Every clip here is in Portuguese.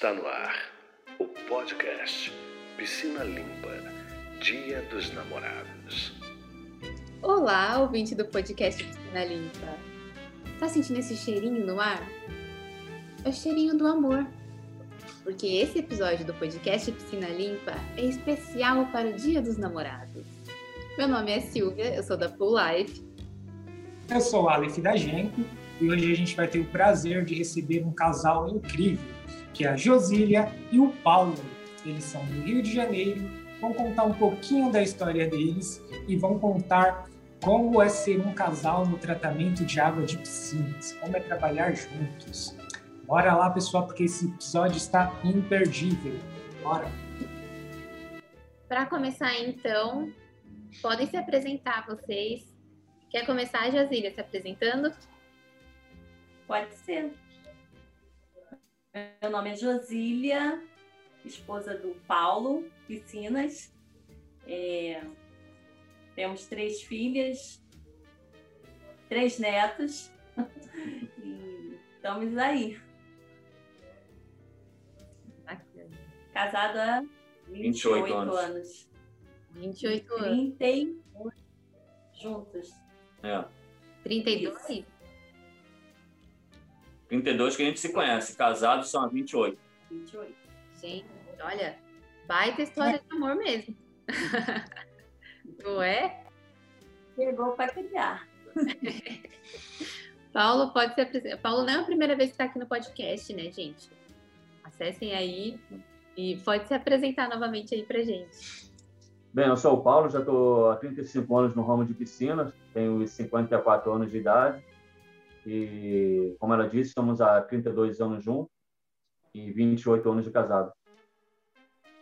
Está no ar o podcast Piscina Limpa Dia dos Namorados. Olá, ouvinte do podcast Piscina Limpa. Tá sentindo esse cheirinho no ar? É o cheirinho do amor. Porque esse episódio do podcast Piscina Limpa é especial para o Dia dos Namorados. Meu nome é Silvia, eu sou da Full Life. Eu sou o Aleph da Genco e hoje a gente vai ter o prazer de receber um casal incrível, que é a Josília e o Paulo. Eles são do Rio de Janeiro, vão contar um pouquinho da história deles e vão contar como é ser um casal no tratamento de água de piscinas, como é trabalhar juntos. Bora lá, pessoal, porque esse episódio está imperdível. Bora! Para começar, então, podem se apresentar vocês. Quer começar, Josília, se apresentando? Pode ser. Meu nome é Josília, esposa do Paulo Piscinas. É, temos três filhas, três netos. e estamos aí. Bacana. Casada há 28, 28 anos. anos. 28 anos. 31 juntos. É. 32? 32 que a gente se conhece, casados são há 28. 28. Gente, olha, baita história de amor mesmo. Não é? Chegou para criar. Paulo pode se apresentar. Paulo não é a primeira vez que está aqui no podcast, né, gente? Acessem aí e pode se apresentar novamente aí pra gente. Bem, eu sou o Paulo, já estou há 35 anos no ramo de piscinas, tenho 54 anos de idade e, como ela disse, estamos há 32 anos juntos e 28 anos de casado.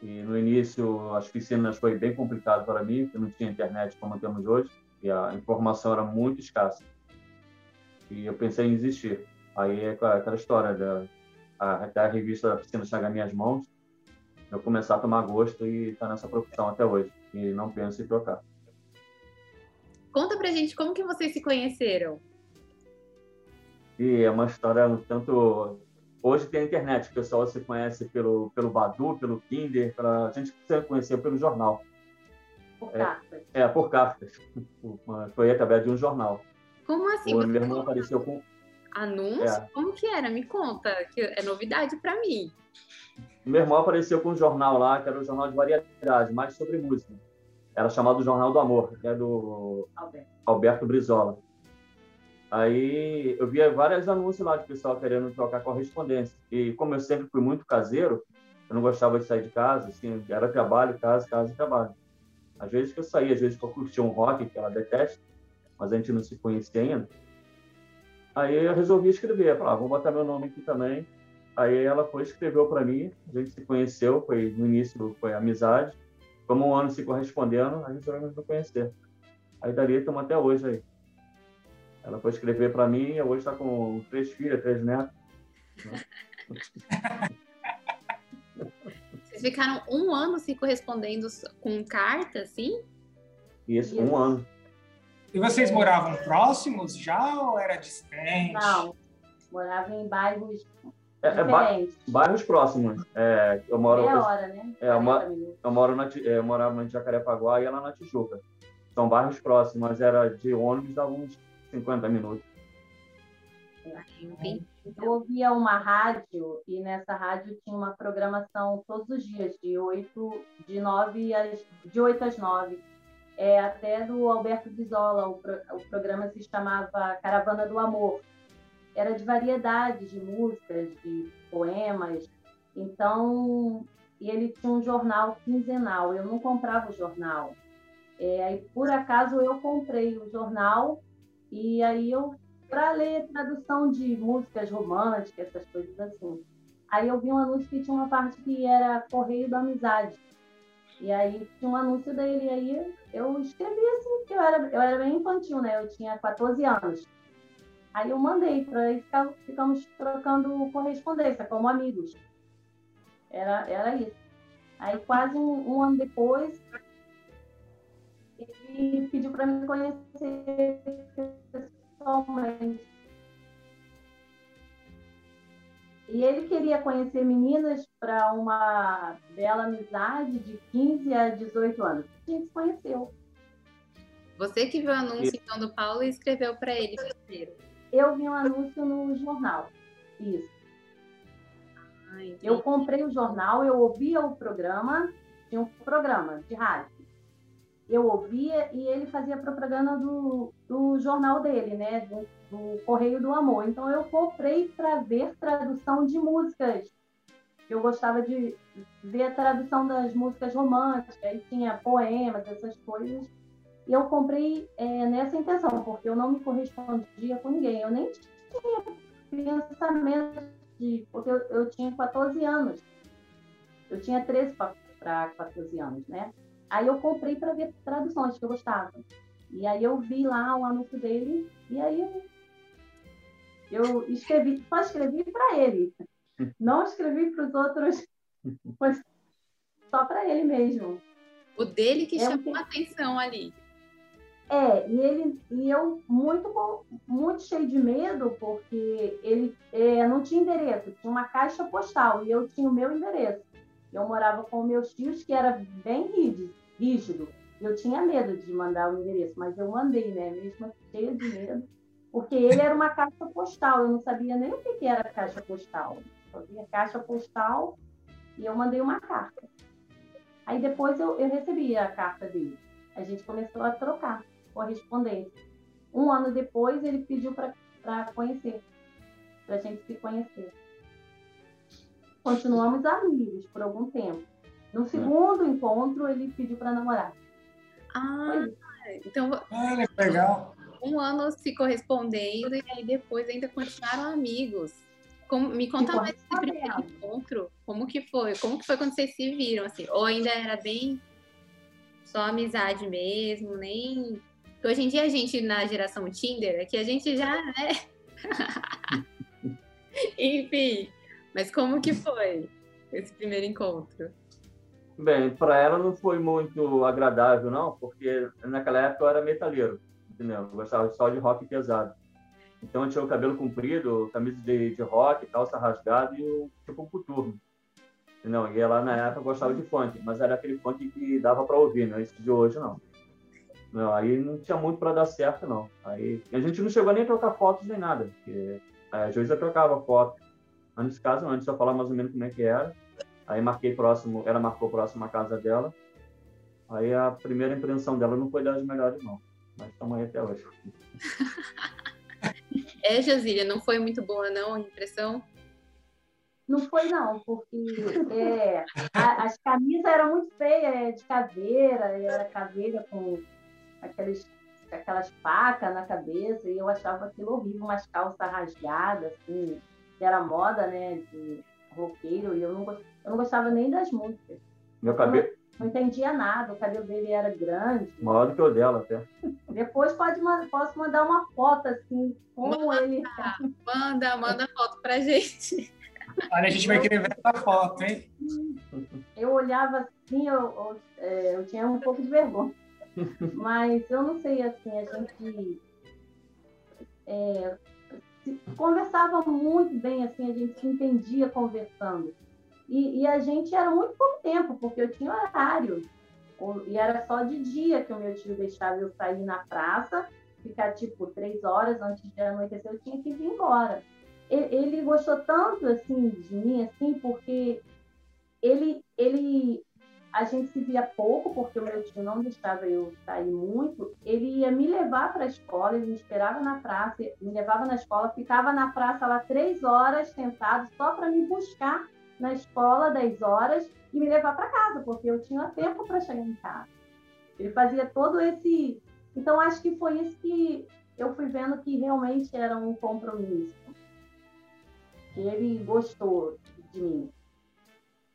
E no início, as piscinas foi bem complicado para mim, porque não tinha internet como temos hoje e a informação era muito escassa. E eu pensei em desistir. Aí é aquela história da até a revista piscina chegar minhas mãos, eu começar a tomar gosto e estar nessa profissão até hoje. E não penso em trocar. Conta pra gente como que vocês se conheceram. E é uma história um tanto. Hoje tem a internet, o pessoal se conhece pelo, pelo Badu, pelo Kinder, pra... a gente se conheceu pelo jornal. Por É. cartas. É, por cartas. Foi através de um jornal. Como assim? o meu irmão apareceu com. Anúncio? É. Como que era? Me conta, que é novidade pra mim. O meu irmão apareceu com um jornal lá, que era um jornal de variedade, mais sobre música. Era chamado Jornal do Amor, que é do Alberto. Alberto Brizola. Aí eu via vários anúncios lá de pessoal querendo trocar correspondência. E como eu sempre fui muito caseiro, eu não gostava de sair de casa, assim, era trabalho, casa, casa, trabalho. Às vezes que eu saía, às vezes que eu curtia um rock, que ela detesta, mas a gente não se conhecia ainda. Aí eu resolvi escrever, falei, ah, vou botar meu nome aqui também. Aí ela foi escreveu para mim, a gente se conheceu, foi no início foi amizade, como um ano se correspondendo, a gente resolvemos nos conhecer. Aí dali estamos até hoje aí. Ela foi escrever para mim e hoje está com três filhas, três netos. Vocês ficaram um ano se correspondendo com carta, assim? E esse um ano. E vocês moravam próximos já ou era distante? Não, morava em bairros É, é ba- diferentes. bairros próximos. É, eu moro, Meia eu, hora, né? É, uma- 40 minutos. eu moro na, eu morava em Jacarepaguá e ela na Tijuca. São bairros próximos, mas era de ônibus dava uns 50 minutos. Eu ouvia uma rádio e nessa rádio tinha uma programação todos os dias, de 8, de 9 às, de 8 às 9. É, até do Alberto Bisola, o, pro- o programa se chamava Caravana do Amor. Era de variedades de músicas, de poemas. Então, e ele tinha um jornal quinzenal. Eu não comprava o jornal. É, aí, por acaso, eu comprei o jornal e aí eu para ler tradução de músicas românticas, essas coisas assim. Aí eu vi um anúncio que tinha uma parte que era Correio da Amizade. E aí tinha um anúncio dele, e aí eu escrevi assim, porque eu era, eu era bem infantil, né? Eu tinha 14 anos. Aí eu mandei, para ficar- ficamos trocando correspondência, como amigos. Era, era isso. Aí quase um, um ano depois, ele pediu para me conhecer pessoalmente. E ele queria conhecer meninas para uma bela amizade de 15 a 18 anos. A gente se conheceu. Você que viu o anúncio então do Paulo e escreveu para ele primeiro. Eu vi um anúncio no jornal. Isso. Ah. Eu comprei o jornal, eu ouvia o programa, tinha um programa de rádio. Eu ouvia e ele fazia propaganda do, do jornal dele, né? Do, do Correio do Amor. Então eu comprei para ver tradução de músicas. Eu gostava de ver a tradução das músicas românticas, aí tinha poemas, essas coisas. E eu comprei é, nessa intenção, porque eu não me correspondia com ninguém. Eu nem tinha pensamento de. Porque eu, eu tinha 14 anos. Eu tinha 13 para 14 anos, né? Aí eu comprei para ver traduções que eu gostava. E aí eu vi lá o anúncio dele, e aí eu, escrevi, só escrevi para ele. Não escrevi para os outros, mas só para ele mesmo. O dele que É chamou que- a atenção ali. É, e ele e eu muito muito cheio de medo porque ele é, não tinha endereço, tinha uma caixa postal e eu tinha o meu endereço. Eu morava com meus tios que era bem rígido. Eu tinha medo de mandar o endereço, mas eu mandei, né? Mesmo assim, cheia de medo, porque ele era uma caixa postal. Eu não sabia nem o que era caixa postal. Eu via caixa postal e eu mandei uma carta. Aí depois eu, eu recebi a carta dele. A gente começou a trocar correspondência. Um ano depois, ele pediu para conhecer, para a gente se conhecer. Continuamos amigos por algum tempo. No segundo encontro, ele pediu para namorar. Ah, então Olha que legal. um ano se correspondendo e aí depois ainda continuaram amigos. Como- me conta mais desse primeiro encontro. Como que foi? Como que foi quando vocês se viram? Assim? Ou ainda era bem só amizade mesmo, nem. Porque hoje em dia a gente, na geração Tinder, é que a gente já, né? Enfim. Mas como que foi esse primeiro encontro? Bem, para ela não foi muito agradável, não, porque naquela época eu era metaleiro, entendeu? Eu gostava só de rock pesado. Então eu tinha o cabelo comprido, camisa de, de rock, calça rasgada e o tipo coturno. Entendeu? E ela na época gostava de funk, mas era aquele funk que dava para ouvir, não é isso de hoje, não. não. Aí não tinha muito para dar certo, não. Aí a gente não chegou nem a trocar fotos nem nada, porque a Joísa trocava foto. Mas nesse caso, não, a gente só falava mais ou menos como é que era. Aí marquei próximo, ela marcou próximo a casa dela. Aí a primeira impressão dela não foi das melhores, não. Mas estamos aí até hoje. É, Josília, não foi muito boa, não, a impressão? Não foi, não, porque é, a- as camisas eram muito feias, é, de caveira, era caveira com aqueles, aquelas facas na cabeça, e eu achava aquilo horrível, umas calças rasgadas, assim, que era moda, né, de roqueiro, e eu não, eu não gostava nem das músicas. Meu cabelo, Não entendia nada, o cabelo dele era grande. maior do que o dela até. Depois pode, posso mandar uma foto, assim, como ele... Manda, manda foto pra gente. Olha, a gente vai querer ver essa foto, hein? eu olhava assim, eu, eu, é, eu tinha um pouco de vergonha. Mas eu não sei, assim, a gente é, se- conversava muito bem, assim, a gente se entendia conversando. E, e a gente era muito pouco tempo, porque eu tinha horário. E era só de dia que o meu tio deixava eu sair na praça, ficar tipo três horas antes de anoitecer, eu tinha que vir embora. Ele gostou tanto assim de mim, assim, porque ele, ele, a gente se via pouco, porque o meu tio não deixava eu sair muito. Ele ia me levar para a escola, ele me esperava na praça, me levava na escola, ficava na praça lá três horas sentado só para me buscar na escola 10 horas e me levar para casa, porque eu tinha tempo para chegar em casa. Ele fazia todo esse. Então, acho que foi isso que eu fui vendo que realmente era um compromisso. Que ele gostou de mim.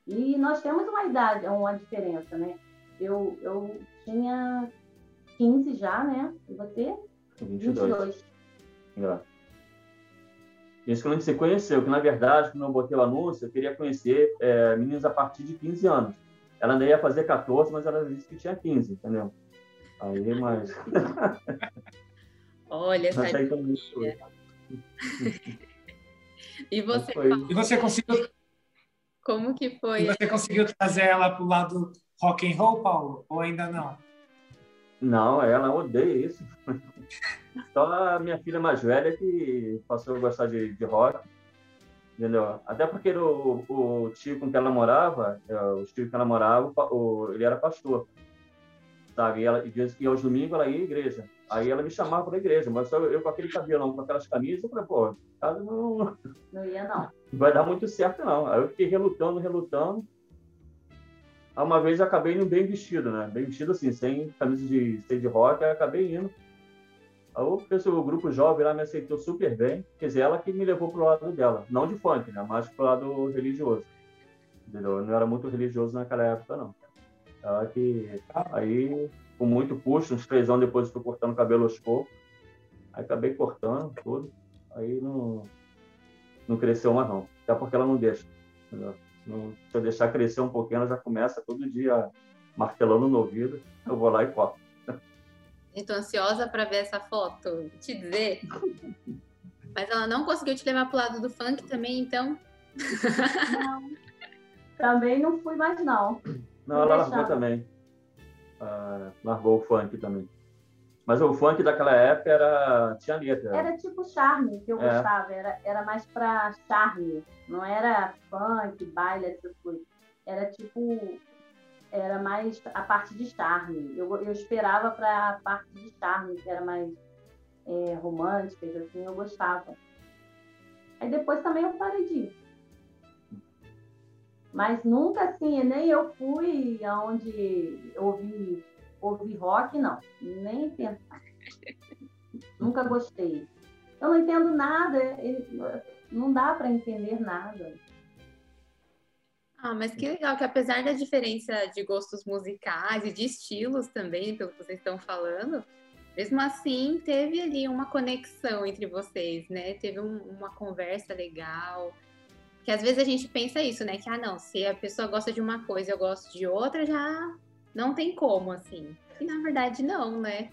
E nós temos uma idade, uma diferença, né? Eu, eu tinha 15 já, né? E você? 22. 22. Engraçado. Isso que a gente se conheceu, que na verdade, quando eu botei o anúncio, eu queria conhecer é, meninos a partir de 15 anos. Ela ainda ia fazer 14, mas ela disse que tinha 15, entendeu? Aí, mas. Olha, essa Mas aí também foi. E você, e você conseguiu. Como que foi? E você conseguiu trazer ela para o lado rock and roll, Paulo? Ou ainda não? Não, ela odeia isso. Só a minha filha mais velha que passou a gostar de, de rock. Entendeu? Até porque o, o tio com que ela morava, é, o tio que ela morava, o, ele era pastor. Sabe? E, ela, e aos domingos ela ia à igreja. Aí ela me chamava para a igreja, mas só eu com aquele cabelo, com aquelas camisas, eu falei, pô, casa não. Não ia, não. Não vai dar muito certo, não. Aí eu fiquei relutando, relutando. Aí uma vez eu acabei indo bem vestido, né? Bem vestido assim, sem camisa de, de rock, aí acabei indo. Aí o, pessoal, o grupo jovem lá me aceitou super bem. Quer dizer, ela que me levou pro lado dela. Não de funk, né? Mas pro lado religioso. Entendeu? Eu não era muito religioso naquela época, não. Ela que... Aí com muito puxo, uns três anos depois eu fui cortando cabelo aos poucos. Aí acabei cortando tudo. Aí não, não cresceu mais não. Até porque ela não deixa. Não, se eu deixar crescer um pouquinho, ela já começa todo dia martelando no ouvido. Eu vou lá e corto. Estou ansiosa para ver essa foto. Te dizer. Mas ela não conseguiu te levar para o lado do funk também, então? Não. Também não fui mais, não. Não, ela largou também uh, largou o funk também. Mas o funk daquela época era tinha letra. Era tipo charme que eu é. gostava, era, era mais para charme, não era funk, baile, essas coisas. Era tipo era mais a parte de charme. Eu, eu esperava para a parte de charme, que era mais é, romântica, assim, eu gostava. Aí depois também eu parei disso. Mas nunca assim, nem eu fui aonde ouvi, ouvi rock, não. Nem pensar. nunca gostei. Eu não entendo nada, não dá para entender nada. Ah, mas que legal que apesar da diferença de gostos musicais e de estilos também, pelo que vocês estão falando, mesmo assim teve ali uma conexão entre vocês, né? Teve um, uma conversa legal, que às vezes a gente pensa isso, né? Que, ah, não, se a pessoa gosta de uma coisa e eu gosto de outra, já não tem como, assim. E na verdade, não, né?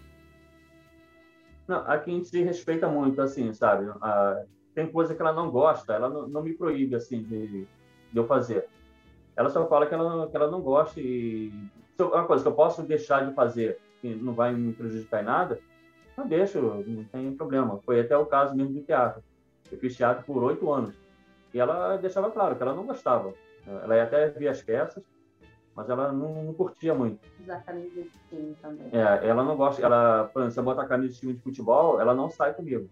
Não, aqui a gente se respeita muito, assim, sabe? Ah, tem coisa que ela não gosta, ela não, não me proíbe, assim, de, de, eu fazer. Ela só fala que ela, que ela não gosta e... Se uma coisa que eu posso deixar de fazer, que não vai me prejudicar em nada, eu deixo, não tem problema. Foi até o caso mesmo do teatro. Eu fiz teatro por oito anos. E ela deixava claro que ela não gostava. Ela ia até via as peças, mas ela não, não curtia muito. Usar camisa de time também. É, ela não gosta. Ela, por exemplo, se eu botar camisa de time de futebol, ela não sai comigo.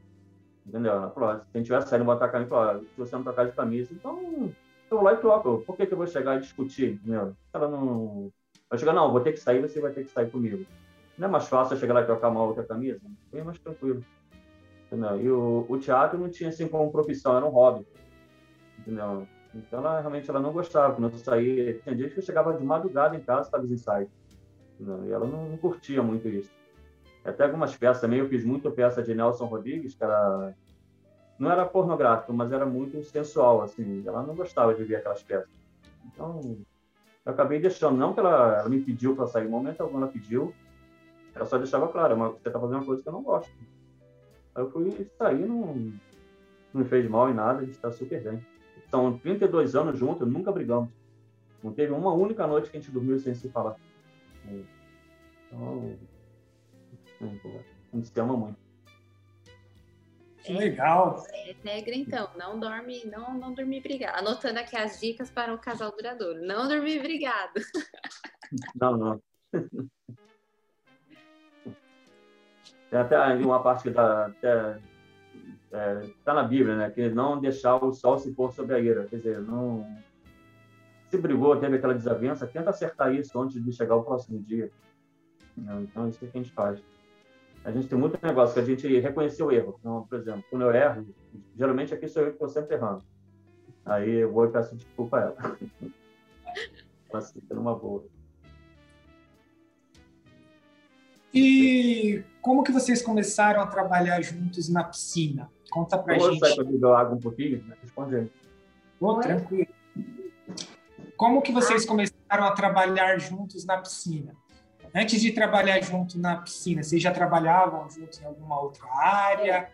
Entendeu? Ela falou, se a gente tiver saindo botar camisa, falou, se você não trocar de camisa, então eu vou lá e troco. Por que, que eu vou chegar e discutir? Entendeu? Ela não. Vai chegar, não, vou ter que sair, você vai ter que sair comigo. Não é mais fácil eu chegar lá e trocar uma outra camisa? Bem mais tranquilo. Entendeu? E o, o teatro não tinha assim como profissão, era um hobby entendeu? Então, ela realmente ela não gostava. Quando eu saía, tinha dias que eu chegava de madrugada em casa para os ensaios. E ela não, não, curtia muito isso. Até algumas peças também, eu fiz muita peça de Nelson Rodrigues, que era não era pornográfico, mas era muito sensual, assim. Ela não gostava de ver aquelas peças. Então, eu acabei deixando. Não que ela, ela me pediu para sair, no momento algum ela pediu. Ela só deixava claro, mas você está fazendo uma coisa que eu não gosto. Aí eu fui sair, não, não me fez mal em nada, a gente está super bem. São 32 anos juntos, nunca brigamos. Não teve uma única noite que a gente dormiu sem se falar. Então, a gente se ama muito. Que legal. É regra, então. Não dorme, não, não dormir brigado. Anotando aqui as dicas para o casal duradouro. Não dormir brigado. Não, não. Tem até uma parte que dá, até está é, tá na Bíblia, né? Que não deixar o sol se pôr sobre a ira. Quer dizer, não se brigou, teve aquela desavença, tenta acertar isso antes de chegar o próximo dia. Então, isso é que a gente faz. A gente tem muito negócio que a gente reconheceu o erro. Então, por exemplo, quando eu erro, geralmente aqui sou eu que estou sempre errando. Aí eu vou e peço desculpa a ela. Mas fica numa boa. E como que vocês começaram a trabalhar juntos na piscina? Conta pra Vou gente. Vou beber água um pouquinho? Né? Responde aí. Tranquilo. Como que vocês começaram a trabalhar juntos na piscina? Antes de trabalhar junto na piscina, vocês já trabalhavam juntos em alguma outra área?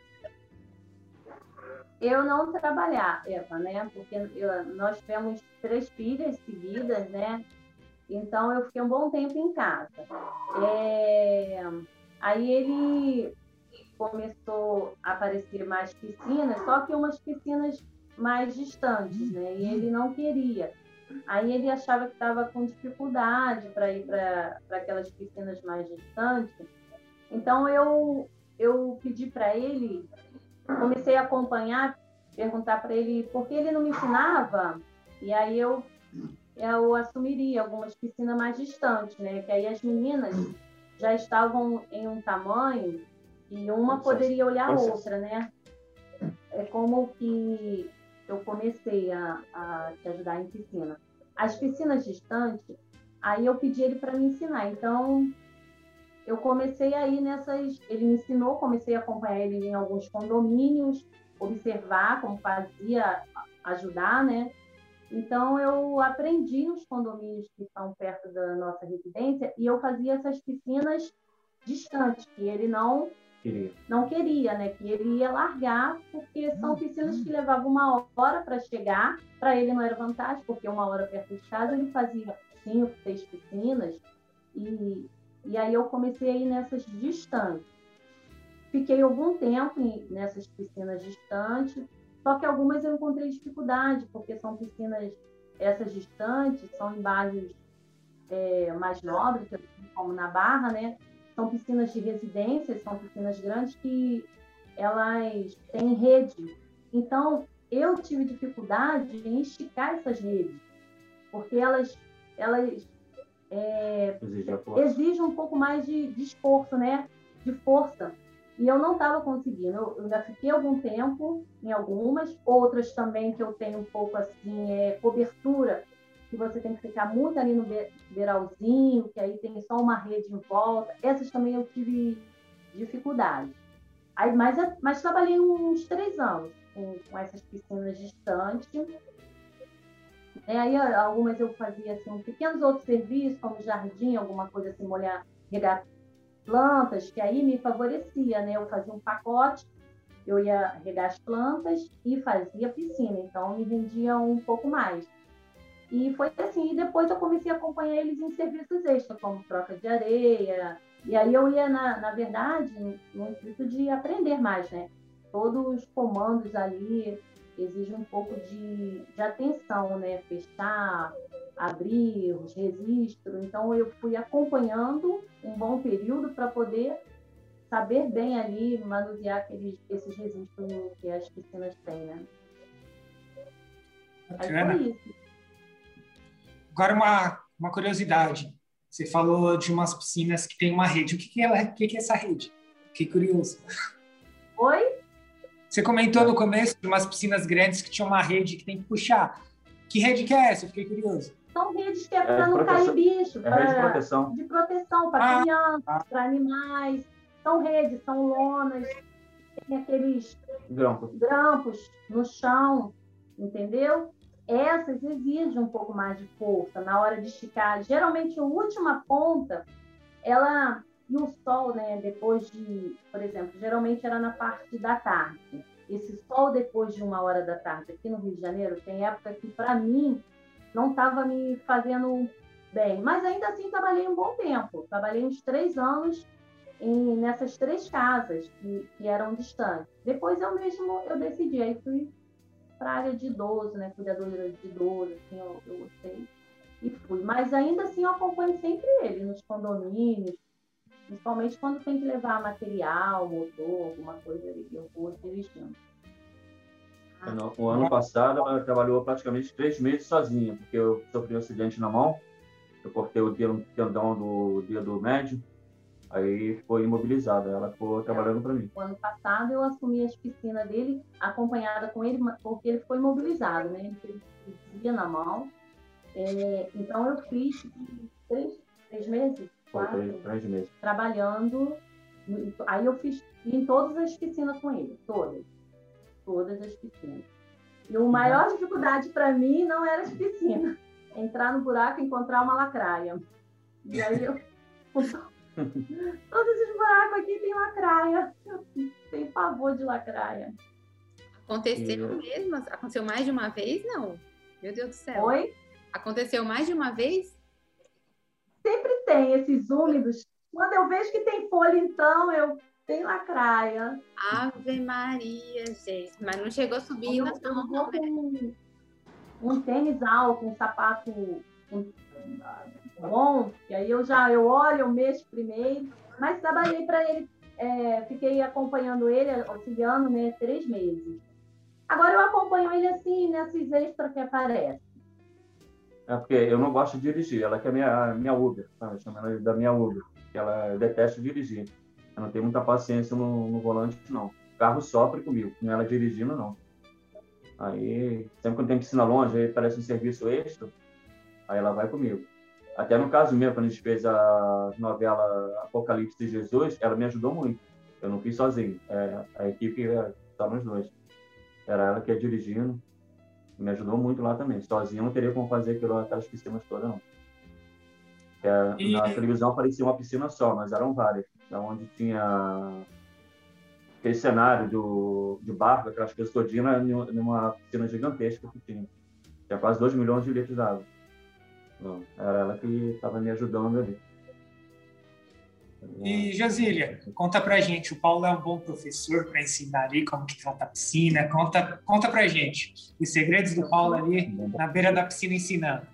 eu não trabalhar, Eva, né? Porque eu, nós tivemos três filhas seguidas, né? Então eu fiquei um bom tempo em casa. É... Aí ele começou a aparecer mais piscinas, só que umas piscinas mais distantes, né? E ele não queria. Aí ele achava que estava com dificuldade para ir para aquelas piscinas mais distantes. Então eu eu pedi para ele, comecei a acompanhar, perguntar para ele por que ele não me ensinava. E aí eu eu assumiria algumas piscinas mais distantes, né? Que aí as meninas já estavam em um tamanho e uma poderia olhar a outra, né? É como que eu comecei a, a te ajudar em piscina. As piscinas distantes, aí eu pedi ele para me ensinar. Então, eu comecei aí nessas. Ele me ensinou, comecei a acompanhar ele em alguns condomínios, observar como fazia, ajudar, né? Então, eu aprendi nos condomínios que estão perto da nossa residência e eu fazia essas piscinas distantes, que ele não queria. não queria, né? Que ele ia largar, porque são uhum. piscinas que levavam uma hora para chegar. Para ele não era vantagem, porque uma hora perto de casa ele fazia cinco, seis piscinas. E, e aí eu comecei a ir nessas distantes. Fiquei algum tempo nessas piscinas distantes, só que algumas eu encontrei dificuldade, porque são piscinas, essas distantes, são em bairros é, mais nobres, como na Barra, né? São piscinas de residências, são piscinas grandes que elas têm rede. Então, eu tive dificuldade em esticar essas redes, porque elas, elas é, exigem um pouco mais de, de, esforço, né? de força. E eu não estava conseguindo. Eu, ainda fiquei algum tempo em algumas, outras também que eu tenho um pouco assim, é, cobertura que você tem que ficar muito ali no beiralzinho, que aí tem só uma rede em volta. Essas também eu tive dificuldade. Aí, mas, mas trabalhei uns três anos com, com essas piscinas distantes. É, aí algumas eu fazia assim, pequenos outros serviços, como jardim, alguma coisa assim, molhar, regar plantas, que aí me favorecia, né? Eu fazia um pacote, eu ia regar as plantas e fazia piscina, então me rendia um pouco mais. E foi assim, e depois eu comecei a acompanhar eles em serviços extras, como troca de areia. E aí eu ia, na, na verdade, no intuito de aprender mais, né? Todos os comandos ali exigem um pouco de, de atenção, né? Fechar, abrir os registros. Então eu fui acompanhando um bom período para poder saber bem ali manusear aqueles, esses registros que as piscinas têm, né? Bacana. Aí foi isso. Agora, uma, uma curiosidade. Você falou de umas piscinas que tem uma rede. O que, que, é, o que, que é essa rede? Fiquei curioso. Oi? Você comentou no começo de umas piscinas grandes que tinha uma rede que tem que puxar. Que rede que é essa? Eu fiquei curioso. São redes que é para é não cair bicho. É pra, de proteção. De proteção para ah, crianças, ah. para animais. São redes, são lonas. Tem aqueles grampos. grampos no chão, entendeu? Essas exigem um pouco mais de força na hora de esticar. Geralmente, a última ponta, ela e o sol, né, depois de, por exemplo, geralmente era na parte da tarde. Esse sol depois de uma hora da tarde aqui no Rio de Janeiro tem época que para mim não estava me fazendo bem, mas ainda assim trabalhei um bom tempo. Trabalhei uns três anos em, nessas três casas que, que eram distantes. Depois eu mesmo eu decidi, aí fui para a área de idoso, né? Cuidadora de idoso, assim, eu, eu gostei e fui. Mas ainda assim eu acompanho sempre ele nos condomínios, principalmente quando tem que levar material, motor, alguma coisa ali, eu vou dirigindo. O ano passado ela trabalhou praticamente três meses sozinha, porque eu sofri um acidente na mão, eu cortei o tendão do dedo médio, Aí foi imobilizada, ela ficou trabalhando para mim. O ano passado eu assumi as piscinas dele, acompanhada com ele, porque ele ficou imobilizado, né? Ele cirurgia na mão. É, então eu fiz três, três meses, quatro, três, três meses. trabalhando. Aí eu fiz em todas as piscinas com ele, todas. Todas as piscinas. E a maior dificuldade para mim não era as piscinas. Entrar no buraco e encontrar uma lacraia. E aí eu Todos esses buracos aqui tem lacraia. Eu tenho pavor de lacraia. Aconteceu e... mesmo? Aconteceu mais de uma vez? Não. Meu Deus do céu. Oi? Aconteceu mais de uma vez? Sempre tem esses úmidos. Quando eu vejo que tem folha, então, eu tenho lacraia. Ave Maria, gente. Mas não chegou a subir na sua mão, com um tênis alto, um sapato um, bom, e aí eu já eu olho, eu mexo primeiro, mas trabalhei para ele, é, fiquei acompanhando ele, auxiliando, né, três meses. Agora eu acompanho ele assim, nesses extras que aparecem. É porque eu não gosto de dirigir, ela que é minha, minha Uber, tá? chamando da minha Uber, que ela detesta dirigir. Eu não tenho muita paciência no, no volante, não. O carro sofre comigo, com ela dirigindo, não. Aí, sempre quando tem piscina longe, aí parece um serviço extra, aí ela vai comigo. Até no caso meu, quando a gente fez a novela Apocalipse de Jesus, ela me ajudou muito. Eu não fiz sozinho. É, a equipe estava nos dois. Era ela que ia dirigindo. Me ajudou muito lá também. Sozinho eu não teria como fazer aquilo, aquelas piscinas todas, não. É, e... Na televisão parecia uma piscina só, mas eram várias. Onde tinha aquele cenário do, de barco, aquelas coisas todinhas, numa piscina gigantesca que tinha. Tinha quase 2 milhões de litros d'água. Era ela que estava me ajudando ali. E, Josília, conta pra gente, o Paulo é um bom professor para ensinar ali como que trata a piscina, conta, conta pra gente os segredos do Paulo ali na beira da piscina ensinando.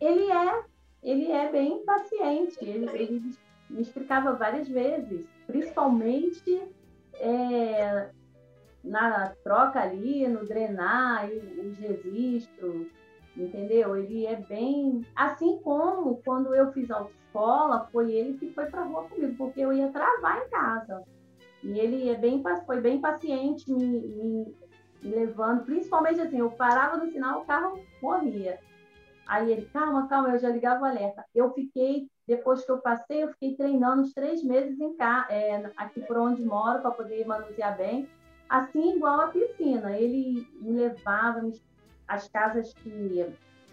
Ele é, ele é bem paciente, ele, ele me explicava várias vezes, principalmente é, na troca ali, no drenar, os registros, entendeu? Ele é bem. Assim como quando eu fiz autoescola, foi ele que foi para rua comigo, porque eu ia travar em casa. E ele é bem, foi bem paciente me, me, me levando, principalmente assim, eu parava no sinal, o carro morria. Aí ele, calma, calma, eu já ligava o alerta. Eu fiquei, depois que eu passei, eu fiquei treinando uns três meses em cá, é, aqui por onde moro, para poder manusear bem. Assim, igual a piscina. Ele me levava, me, as casas que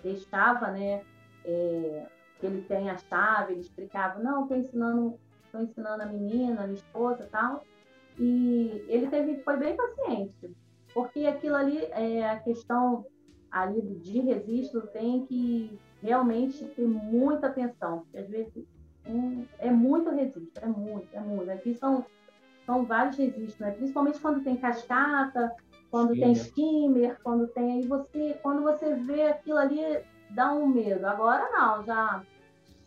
deixava, né? É, que ele tem a chave, ele explicava, não, estou ensinando, ensinando a menina, a minha esposa tal. E ele teve, foi bem paciente, porque aquilo ali, é, a questão ali de registro tem que realmente ter muita atenção, porque às vezes um, é muito registro, é muito, é muito. Aqui são, são vários registros, né? principalmente quando tem cascata, quando Sim, tem skimmer, quando tem aí você, quando você vê aquilo ali, dá um medo. Agora não, já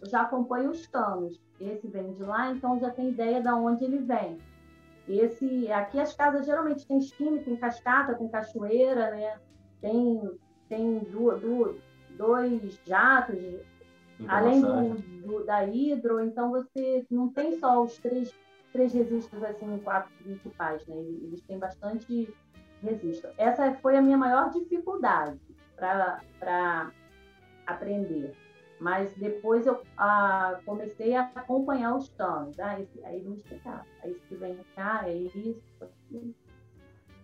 já acompanho os canos. Esse vem de lá, então já tem ideia de onde ele vem. Esse aqui as casas geralmente tem skimmer, tem cascata, tem cachoeira, né? Tem tem dois jatos, além do, do, da hidro, então você não tem só os três, três registros assim, quatro principais, né? Eles têm bastante registro. Essa foi a minha maior dificuldade para aprender. Mas depois eu ah, comecei a acompanhar os canos. Ah, esse, aí me explicava. Aí que vem cá, é isso, aquilo.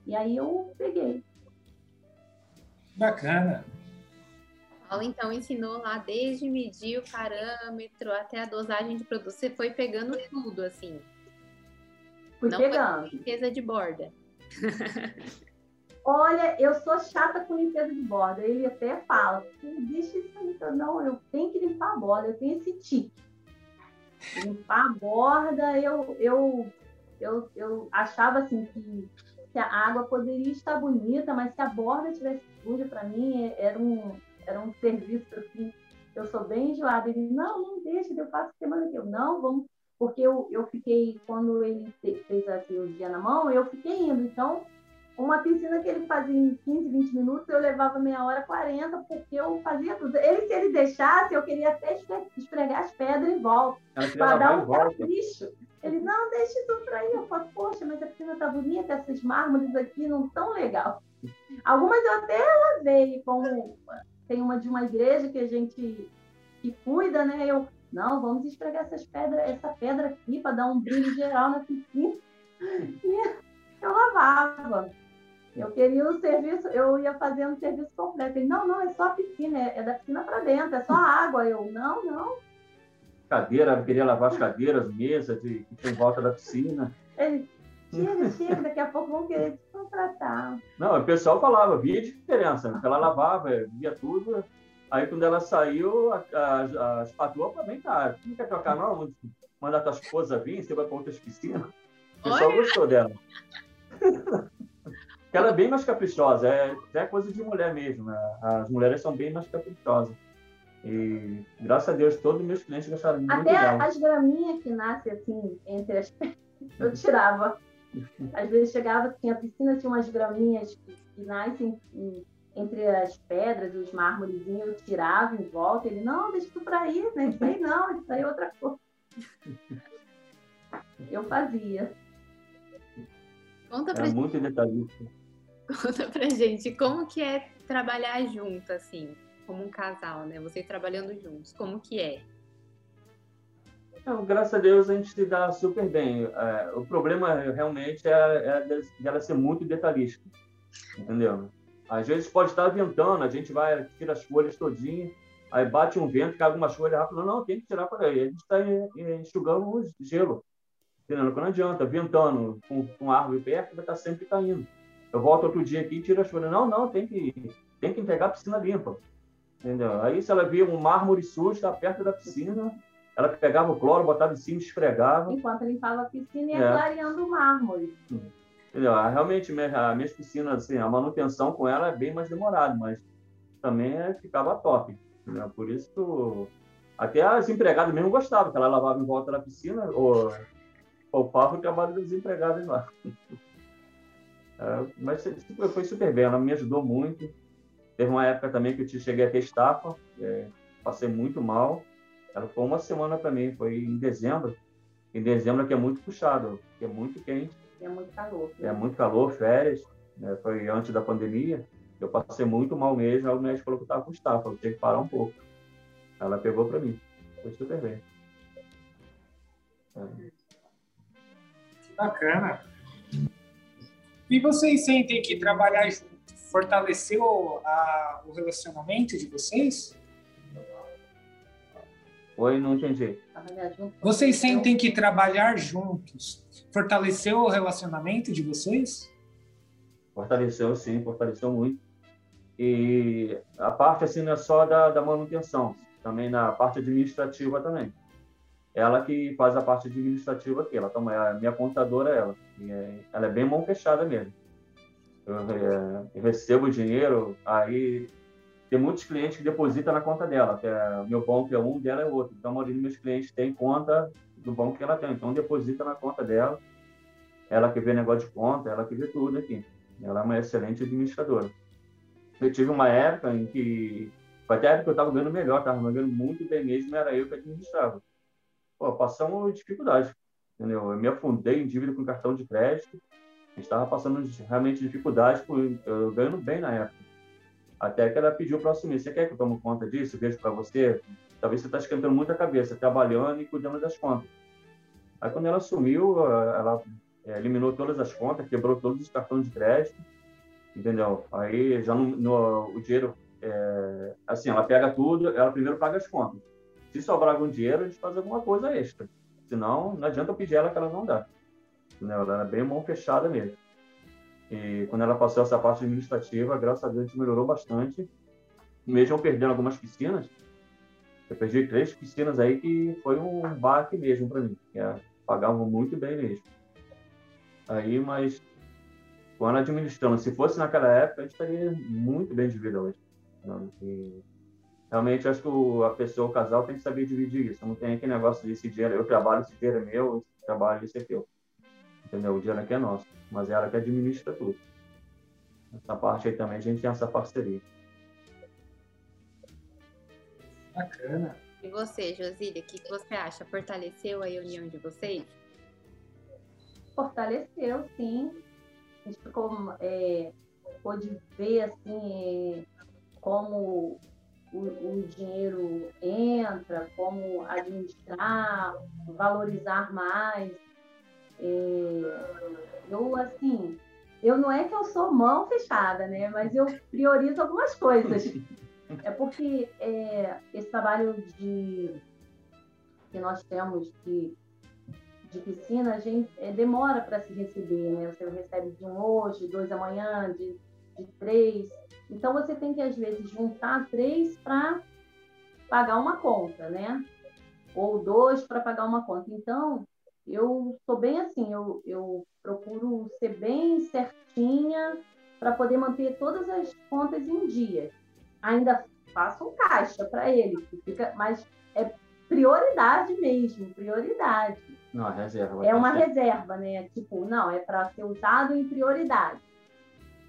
E aí eu peguei. Bacana. Paulo então ensinou lá desde medir o parâmetro até a dosagem de produto. Você foi pegando tudo, assim. Fui Não pegando. Foi limpeza de borda. Olha, eu sou chata com limpeza de borda. Ele até fala, deixa isso aí. Não, eu tenho que limpar a borda, eu tenho esse tique. Limpar a borda, eu, eu, eu, eu achava assim que que a água poderia estar bonita, mas se a borda tivesse suja, para mim é, era um, era um serviço assim. Eu sou bem enjoada. Ele, não, não deixa, eu faço semana que eu, não, vamos. Porque eu, eu fiquei, quando ele fez a cirurgia na mão, eu fiquei indo. Então, uma piscina que ele fazia em 15, 20 minutos, eu levava meia hora, 40, porque eu fazia tudo. Ele, se ele deixasse, eu queria até esfregar as pedras em volta, para dar um capricho. Ele, não, deixa isso para aí. Eu falo, poxa, mas a piscina tá bonita, esses mármores aqui não tão legal. Algumas eu até lavei, como tem uma de uma igreja que a gente que cuida, né? Eu, não, vamos esfregar essas pedras, essa pedra aqui para dar um brilho geral na piscina. E eu lavava. Eu queria o serviço, eu ia fazendo o serviço completo. Ele, não, não, é só a piscina, é, é da piscina para dentro, é só água. Eu, não, não, cadeira, queria lavar as cadeiras, mesa de, que tem em volta da piscina. Ele, chega, chega, daqui a pouco vão querer te contratar. Não, o pessoal falava, via diferença, né? ela lavava, via tudo. Aí quando ela saiu, as patroas também, tá, não quer trocar não? Manda tua esposa vir, você vai para outras piscinas. O pessoal Olha. gostou dela. ela é bem mais caprichosa, é, é coisa de mulher mesmo. Né? As mulheres são bem mais caprichosas. E graças a Deus, todos os meus clientes gostaram muito Até as graminhas que nascem assim, entre as eu tirava. Às vezes chegava, tinha piscina, tinha umas graminhas que, que nascem entre as pedras, os mármores, eu tirava em volta. Ele, não, deixa isso para aí, né? Isso aí não, isso aí é outra coisa. Eu fazia. Conta pra é gente. muito detalhista. Conta pra gente como que é trabalhar junto, assim, como um casal, né? Vocês trabalhando juntos, como que é? Não, graças a Deus a gente se dá super bem. É, o problema realmente é, é dela ser muito detalhista, entendeu? Às vezes pode estar ventando, a gente vai, tira as folhas todinha, aí bate um vento, cai algumas folhas rápido, não, tem que tirar para aí. A gente está enxugando o gelo, entendeu? Não adianta, ventando com, com árvore perto, vai estar sempre caindo. Eu volto outro dia aqui e tiro as folhas, não, não, tem que, tem que entregar a piscina limpa, entendeu? Aí se ela via um mármore sujo, está perto da piscina, ela pegava o cloro, botava em cima, esfregava. Enquanto limpava a piscina e ia é. clareando o mármore. Entendeu? Realmente, a minha piscina, assim, a manutenção com ela é bem mais demorada, mas também é, ficava top. Por isso, até as empregadas mesmo gostavam, que ela lavava em volta da piscina, ou poupava o trabalho das empregadas lá. É, mas foi super bem, ela me ajudou muito. Teve uma época também que eu cheguei a ter estafa, é, passei muito mal. Ela ficou uma semana para mim, foi em dezembro. Em dezembro que é muito puxado, que é muito quente. É muito calor. Né? É muito calor, férias. Né? Foi antes da pandemia. Eu passei muito mal mesmo. Aí o médico falou que eu estava com estafa, eu tinha que parar um pouco. Ela pegou para mim. Foi super bem. É. Bacana. E vocês sentem que trabalhar junto fortaleceu a, o relacionamento de vocês? Oi, não entendi. Vocês sentem que trabalhar juntos fortaleceu o relacionamento de vocês? Fortaleceu, sim, fortaleceu muito. E a parte assim não é só da, da manutenção, também na parte administrativa também. Ela que faz a parte administrativa aqui, ela toma, é a minha contadora ela. É, ela é bem mão fechada mesmo. Eu, é, eu recebo o dinheiro, aí tem muitos clientes que depositam na conta dela. Que é, meu banco é um, dela é outro. Então, a maioria dos meus clientes tem conta do banco que ela tem. Então, deposita na conta dela. Ela que vê negócio de conta, ela que vê tudo aqui. Ela é uma excelente administradora. Eu tive uma época em que, até a época que eu estava ganhando melhor, estava ganhando muito bem mesmo, era eu que administrava. Pô, passamos dificuldade, entendeu? Eu me afundei em dívida com cartão de crédito, estava passando realmente dificuldade, eu ganhando bem na época. Até que ela pediu para assumir. Você quer que eu tome conta disso? Vejo para você? Talvez você está esquentando muito a cabeça, trabalhando e cuidando das contas. Aí, quando ela assumiu, ela é, eliminou todas as contas, quebrou todos os cartões de crédito, entendeu? Aí, já no, no o dinheiro, é, assim, ela pega tudo, ela primeiro paga as contas. Se sobrar algum dinheiro, a gente faz alguma coisa extra. Senão, não adianta eu pedir ela que ela não dá. Entendeu? Ela é bem mão fechada mesmo. E quando ela passou essa parte administrativa, graças a Deus, a gente melhorou bastante. Mesmo perdendo algumas piscinas, eu perdi três piscinas aí que foi um baque mesmo para mim. Que é, pagavam muito bem mesmo. Aí, mas quando administrando, se fosse naquela época, a gente estaria muito bem de vida hoje. Né? E, realmente, acho que a pessoa, o casal, tem que saber dividir isso. Não tem aquele negócio de esse dinheiro, eu trabalho, esse dinheiro é meu, esse trabalho, esse é teu. Entendeu? O dinheiro aqui é nosso mas é ela que administra tudo. Essa parte aí também a gente tem essa parceria. Bacana. E você, Josília, o que, que você acha? Fortaleceu a união de vocês? Fortaleceu, sim. A gente ficou, é, pôde ver assim, é, como o, o, dinheiro entra, como administrar, valorizar mais. É, eu, assim, eu não é que eu sou mão fechada, né? Mas eu priorizo algumas coisas. É porque é, esse trabalho de que nós temos de, de piscina, a gente é, demora para se receber, né? Você recebe de um hoje, dois amanhã, de, de três. Então você tem que às vezes juntar três para pagar uma conta, né? Ou dois para pagar uma conta. Então eu sou bem assim, eu, eu procuro ser bem certinha para poder manter todas as contas em dia. Ainda faço um caixa para ele, que fica, mas é prioridade mesmo, prioridade. Não, reserva. É uma reserva, né? Tipo, não, é para ser usado em prioridade,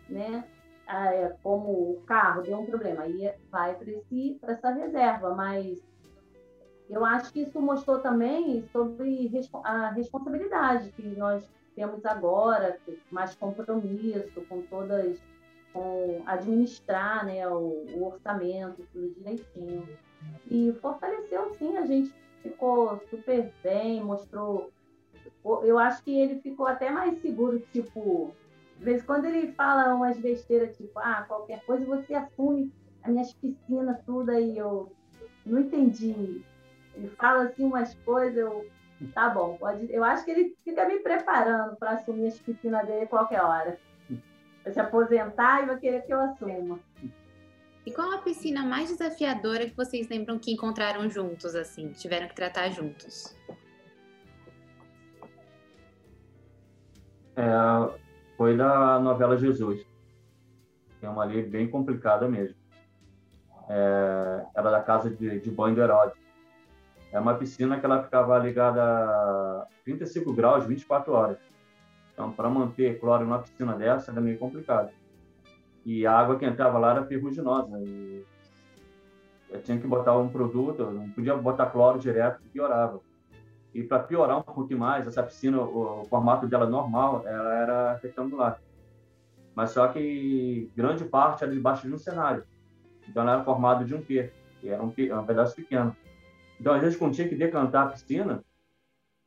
né? Ah, é, como o carro deu um problema, aí vai para essa reserva, mas eu acho que isso mostrou também sobre a responsabilidade que nós temos agora, mais compromisso com todas, com administrar né, o, o orçamento, tudo direitinho. E fortaleceu, sim, a gente ficou super bem, mostrou. Eu acho que ele ficou até mais seguro, tipo, vez quando ele fala umas besteiras, tipo, ah, qualquer coisa você assume as minhas piscinas, tudo aí, eu não entendi. Ele fala assim umas coisas, eu. Tá bom, pode. Eu acho que ele fica me preparando para assumir as piscinas dele qualquer hora. Vai se aposentar e vai querer que eu assuma. E qual a piscina mais desafiadora que vocês lembram que encontraram juntos, assim, tiveram que tratar juntos? É, foi da novela Jesus. É uma ali bem complicada mesmo. É, era da casa de, de banho do Herodes. É uma piscina que ela ficava ligada a 35 graus 24 horas. Então, para manter cloro numa piscina dessa era meio complicado. E a água que entrava lá era ferruginosa. E eu tinha que botar um produto, não podia botar cloro direto, piorava. E para piorar um pouquinho mais, essa piscina, o, o, formato dela normal, ela era retangular. Mas só que grande parte era debaixo de um cenário. Então ela era formada de um P, que era um, um pedaço pequeno. Então, às vezes, quando tinha que decantar a piscina,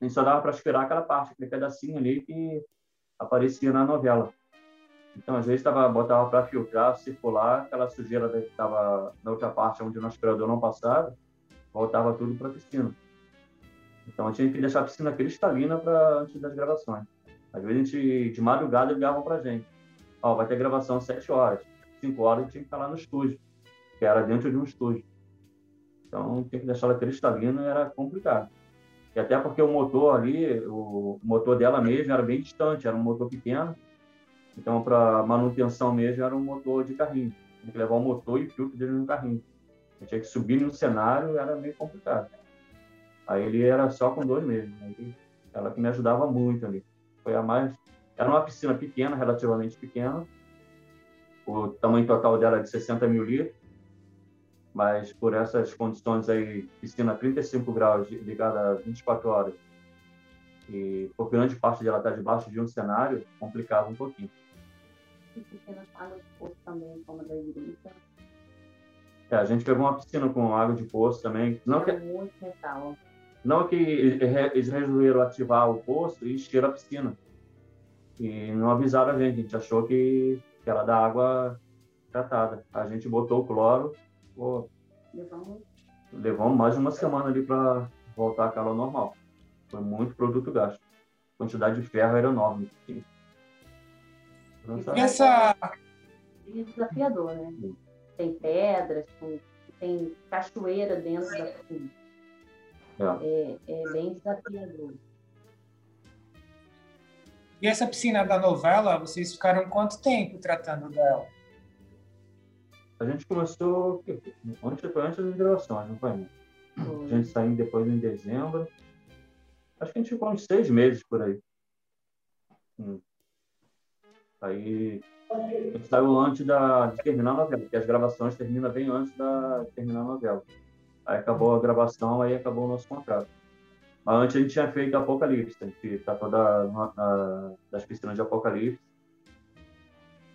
a gente só dava para esperar aquela parte, aquele pedacinho ali que aparecia na novela. Então, às vezes, tava, botava para filtrar, circular, aquela sujeira que estava na outra parte onde o nosso aspirador não passava, voltava tudo para a piscina. Então, tinha que deixar a piscina cristalina para antes das gravações. Às vezes, a gente, de madrugada, ligavam para gente. Ó, vai ter gravação às 7 horas. 5 horas, a gente tinha que estar lá no estúdio, que era dentro de um estúdio. Então, tinha que deixar ela cristalina era complicado. E até porque o motor ali, o motor dela mesmo era bem distante, era um motor pequeno, então, para manutenção mesmo, era um motor de carrinho. Tinha que levar o motor e filtro dele no carrinho. Eu tinha que subir no cenário, era meio complicado. Aí ele era só com dois mesmo. Aí ela que me ajudava muito ali. Foi a mais. Era uma piscina pequena, relativamente pequena. O tamanho total dela é de 60 mil litros. Mas por essas condições aí, piscina 35 graus, ligada 24 horas, e por grande parte dela estar debaixo de um cenário, complicava um pouquinho águas de poço também, como a da igreja. É, a gente pegou uma piscina com água de poço também. Não que, muito metal. Não que eles resolveram ativar o poço e encher a piscina. E não avisaram a gente, a gente achou que, que era da água tratada. A gente botou o cloro, pô, levamos... levamos mais de uma semana ali para voltar a calor normal. Foi muito produto gasto. A quantidade de ferro era enorme. E essa... É desafiador, né? Tem pedras, tem cachoeira dentro da piscina. É, é bem desafiador. E essa piscina da novela, vocês ficaram quanto tempo tratando dela? A gente começou antes, antes das gravações, não foi? A gente saiu depois em dezembro. Acho que a gente ficou uns seis meses por aí. Hum. Aí saiu antes da, de terminar a novela, porque as gravações terminam bem antes da, de terminar a novela. Aí acabou a gravação, aí acabou o nosso contrato. Mas antes a gente tinha feito Apocalipse, a gente tratou da, da, das piscinas de Apocalipse.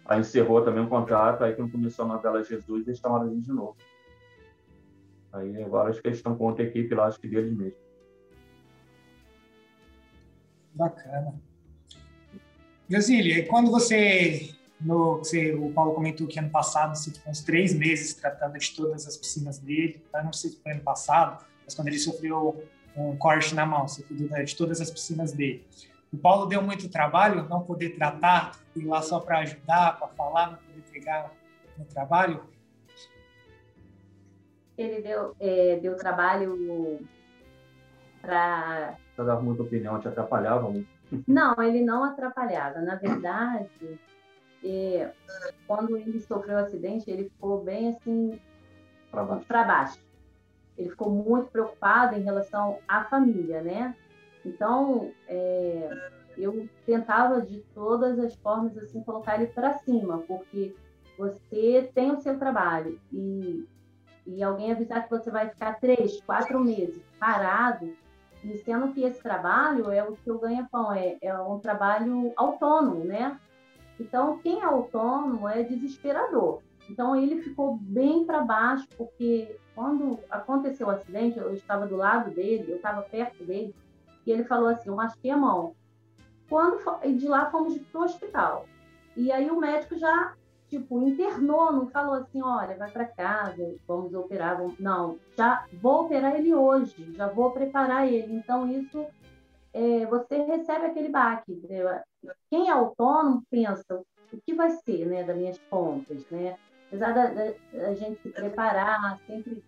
Aí encerrou também o contrato, aí quando começou a novela Jesus, eles chamaram a gente de novo. Aí agora acho que eles estão com outra equipe lá, acho que deles mesmo. Bacana. Gasília, e quando você, no, você, o Paulo comentou que ano passado você ficou uns três meses tratando de todas as piscinas dele, tá? não sei se foi ano passado, mas quando ele sofreu um corte na mão, você cuidou de todas as piscinas dele. O Paulo deu muito trabalho, não poder tratar, ir lá só para ajudar, para falar, não poder pegar no trabalho? Ele deu, é, deu trabalho para. Você dava muita opinião, te atrapalhava muito. Não, ele não atrapalhava. Na verdade, é, quando ele sofreu o acidente, ele ficou bem assim para baixo. baixo. Ele ficou muito preocupado em relação à família, né? Então, é, eu tentava de todas as formas assim colocar ele para cima, porque você tem o seu trabalho e, e alguém avisar que você vai ficar três, quatro meses parado, e sendo que esse trabalho é o seu ganha-pão, é, é um trabalho autônomo, né? Então, quem é autônomo é desesperador. Então, ele ficou bem para baixo, porque quando aconteceu o acidente, eu estava do lado dele, eu estava perto dele, e ele falou assim: Eu machuquei a mão. Quando de lá fomos para o hospital. E aí o médico já, tipo, internou, não falou assim: Olha, vai para casa, vamos operar. Vamos... Não, já vou operar ele hoje, já vou preparar ele. Então, isso, é, você recebe aquele baque. Quem é autônomo pensa: o que vai ser né, das minhas contas, né? Apesar da, da, da gente se preparar, sempre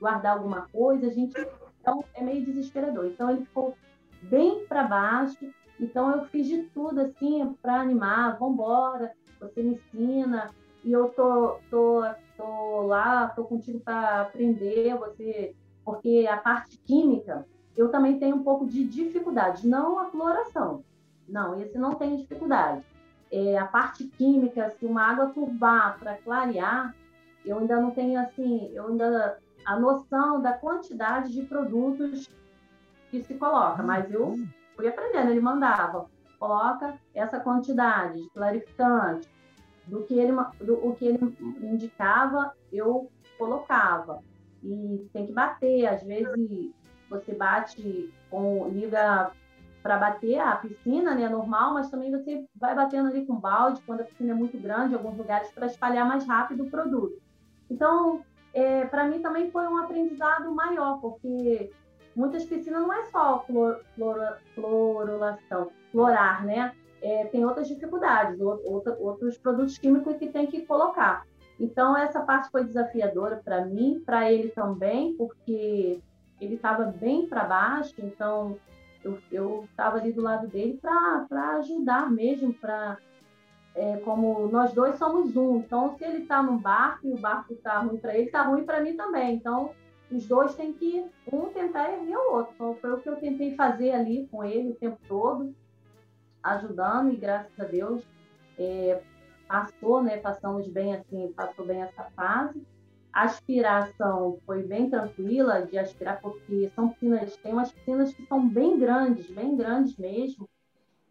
guardar alguma coisa, a gente então, é meio desesperador. Então, ele ficou bem para baixo. Então eu fiz de tudo assim para animar, vamos embora, você me ensina e eu tô tô, tô lá, tô contigo para aprender, você porque a parte química eu também tenho um pouco de dificuldade, não a cloração. Não, esse não tem dificuldade. É, a parte química, se uma água turbar para clarear, eu ainda não tenho assim, eu ainda a noção da quantidade de produtos que se coloca, mas eu fui aprendendo, ele mandava, coloca essa quantidade de clarificante, do que ele, do, o que ele indicava, eu colocava. E tem que bater, às vezes você bate com, liga para bater a piscina, né, normal, mas também você vai batendo ali com balde, quando a piscina é muito grande, em alguns lugares, para espalhar mais rápido o produto. Então, é, para mim também foi um aprendizado maior, porque muitas piscinas não é só flor, flor, florulação, florar, né? É, tem outras dificuldades, outra, outros produtos químicos que tem que colocar. Então, essa parte foi desafiadora para mim, para ele também, porque ele estava bem para baixo, então eu estava ali do lado dele para ajudar mesmo, para é, como nós dois somos um. Então, se ele está no barco e o barco está ruim para ele, está ruim para mim também. Então, os dois têm que um tentar erguer o outro. Então, foi o que eu tentei fazer ali com ele o tempo todo, ajudando e graças a Deus é, passou, né? Passamos bem assim, passou bem essa fase. A aspiração foi bem tranquila de aspirar, porque são piscinas, tem umas piscinas que são bem grandes, bem grandes mesmo.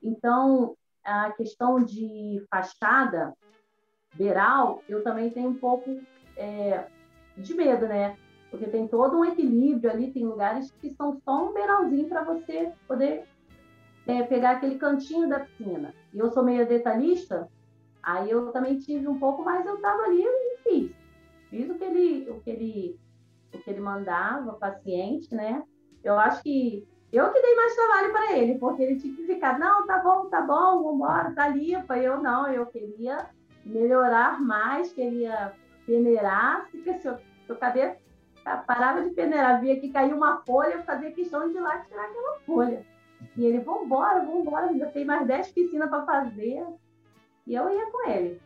Então, a questão de fachada, beiral, eu também tenho um pouco é, de medo, né? Porque tem todo um equilíbrio ali, tem lugares que são só um beiralzinho para você poder é, pegar aquele cantinho da piscina. E eu sou meio detalhista, aí eu também tive um pouco, mas eu estava ali e fiz. Fiz o que ele, o que ele, o que ele mandava, paciente, né? Eu acho que eu que dei mais trabalho para ele, porque ele tinha que ficar, não, tá bom, tá bom, vambora, tá limpa. Eu não, eu queria melhorar mais, queria peneirar, se eu, se eu cabia parava de peneirar, via que caiu uma folha, eu fazia questão de ir lá tirar aquela folha. E ele, vambora, vambora, ainda tem mais 10 piscinas para fazer. E eu ia com ele.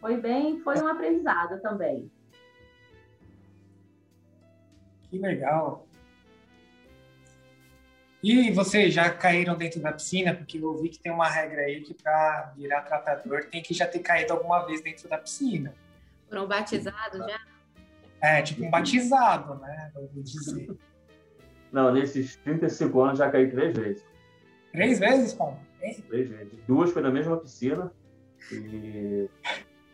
Foi bem, foi um aprendizado também. Que legal. E vocês já caíram dentro da piscina? Porque eu ouvi que tem uma regra aí que para virar tratador tem que já ter caído alguma vez dentro da piscina. Foram batizados já? É, tipo um batizado, né? Dizer. Não, nesses 35 anos já caí três vezes. Três vezes, Paulo? Três vezes. Duas foi na mesma piscina. E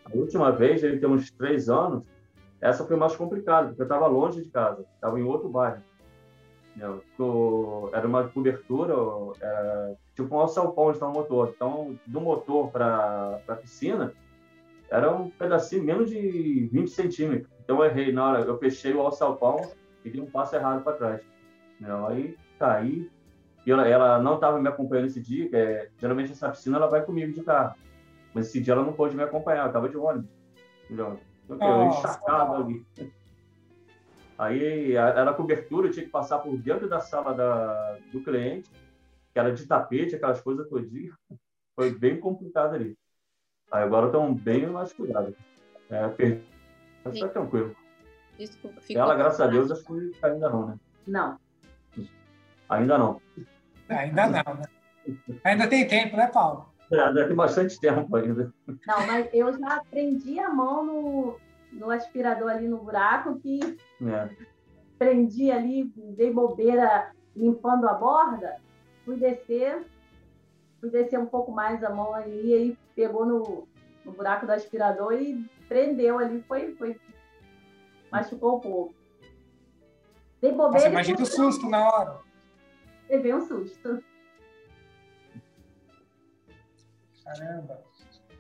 a última vez, ele tem uns três anos, essa foi mais complicada, porque eu estava longe de casa, estava em outro bairro. era uma cobertura, era tipo um alçapão onde está o motor. Então, do motor para a piscina, era um pedacinho menos de 20 centímetros. Então eu errei na hora, eu fechei o alçapão e dei um passo errado para trás. Não, aí caí. E ela, ela não estava me acompanhando esse dia, é, geralmente essa piscina ela vai comigo de carro. Mas esse dia ela não pôde me acompanhar, eu estava de ônibus. Entendeu? Eu encharcado ali. Aí era cobertura, eu tinha que passar por dentro da sala da, do cliente, que era de tapete, aquelas coisas todinhas. Foi bem complicado ali. Aí agora estão bem mais cuidados. É, per... Mas tá tranquilo. Desculpa, Ela, graças a Deus, acho que ainda não, né? Não. Ainda não. Ainda não, né? Ainda tem tempo, né, Paulo? É, ainda tem bastante tempo ainda. Não, mas eu já prendi a mão no, no aspirador ali no buraco que é. prendi ali, dei bobeira limpando a borda, fui descer, fui descer um pouco mais a mão ali, e aí pegou no, no buraco do aspirador e prendeu ali, foi, foi machucou um pouco. Dei bobeira. Nossa, imagina o susto na hora. Levei um susto. Caramba.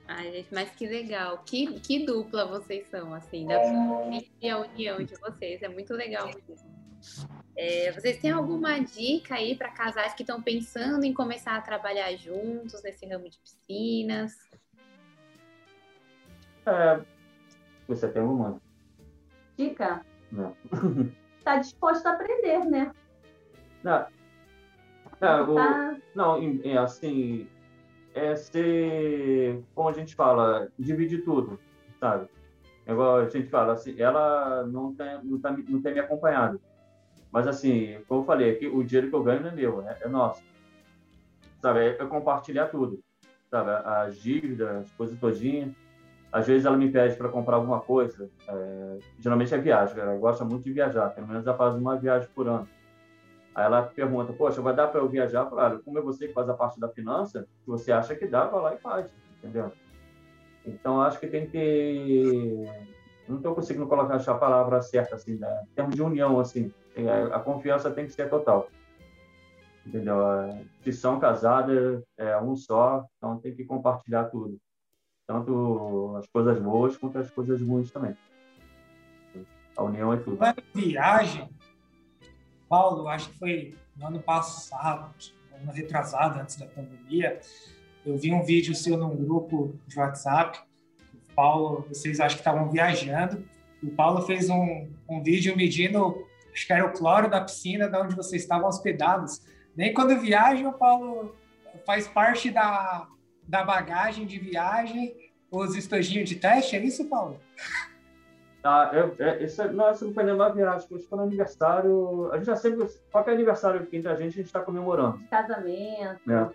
Ai, gente, mas que legal. Que, que dupla vocês são, assim. Dá pra a união de vocês. É muito legal mesmo. É, vocês têm alguma dica aí para casais que estão pensando em começar a trabalhar juntos nesse ramo de piscinas? É, você tem alguma? Dica? Não. Está disposto a aprender, né? Não. Não, tá... não assim, é ser, como a gente fala, dividir tudo, sabe? Igual a gente fala, assim, ela não tem, não, tá, não tem me acompanhado. Mas, assim, como eu falei, aqui, o dinheiro que eu ganho não é meu, é, é nosso. Sabe? É, é compartilhar tudo. Sabe? As dívidas, as coisas todinhas. Às vezes ela me pede para comprar alguma coisa. É, geralmente é viagem, ela gosta muito de viajar. Pelo menos ela faz uma viagem por ano. Aí ela pergunta, poxa, vai dar para eu viajar? Claro, como é você que faz a parte da finança, se você acha que dá, vai lá e faz, entendeu? Então, acho que tem que... Não estou conseguindo colocar a palavra certa, assim, né? em termos de união, assim. A confiança tem que ser total. Entendeu? Se são casadas, é um só, então tem que compartilhar tudo. Tanto as coisas boas quanto as coisas ruins também. A união é tudo. Viagem, Paulo, acho que foi no ano passado, ano retrasado, antes da pandemia, eu vi um vídeo seu num grupo de WhatsApp. O Paulo, vocês acham que estavam viajando. O Paulo fez um, um vídeo medindo, acho que era o cloro da piscina de onde vocês estavam hospedados. Nem quando viajam, o Paulo faz parte da, da bagagem de viagem, os estojinhos de teste, é isso, Paulo? Ah, eu, é, isso, é, não, isso não foi nenhuma viagem, foi no aniversário. A gente já sempre, qualquer aniversário entre a gente, a gente está comemorando. Casamento. É.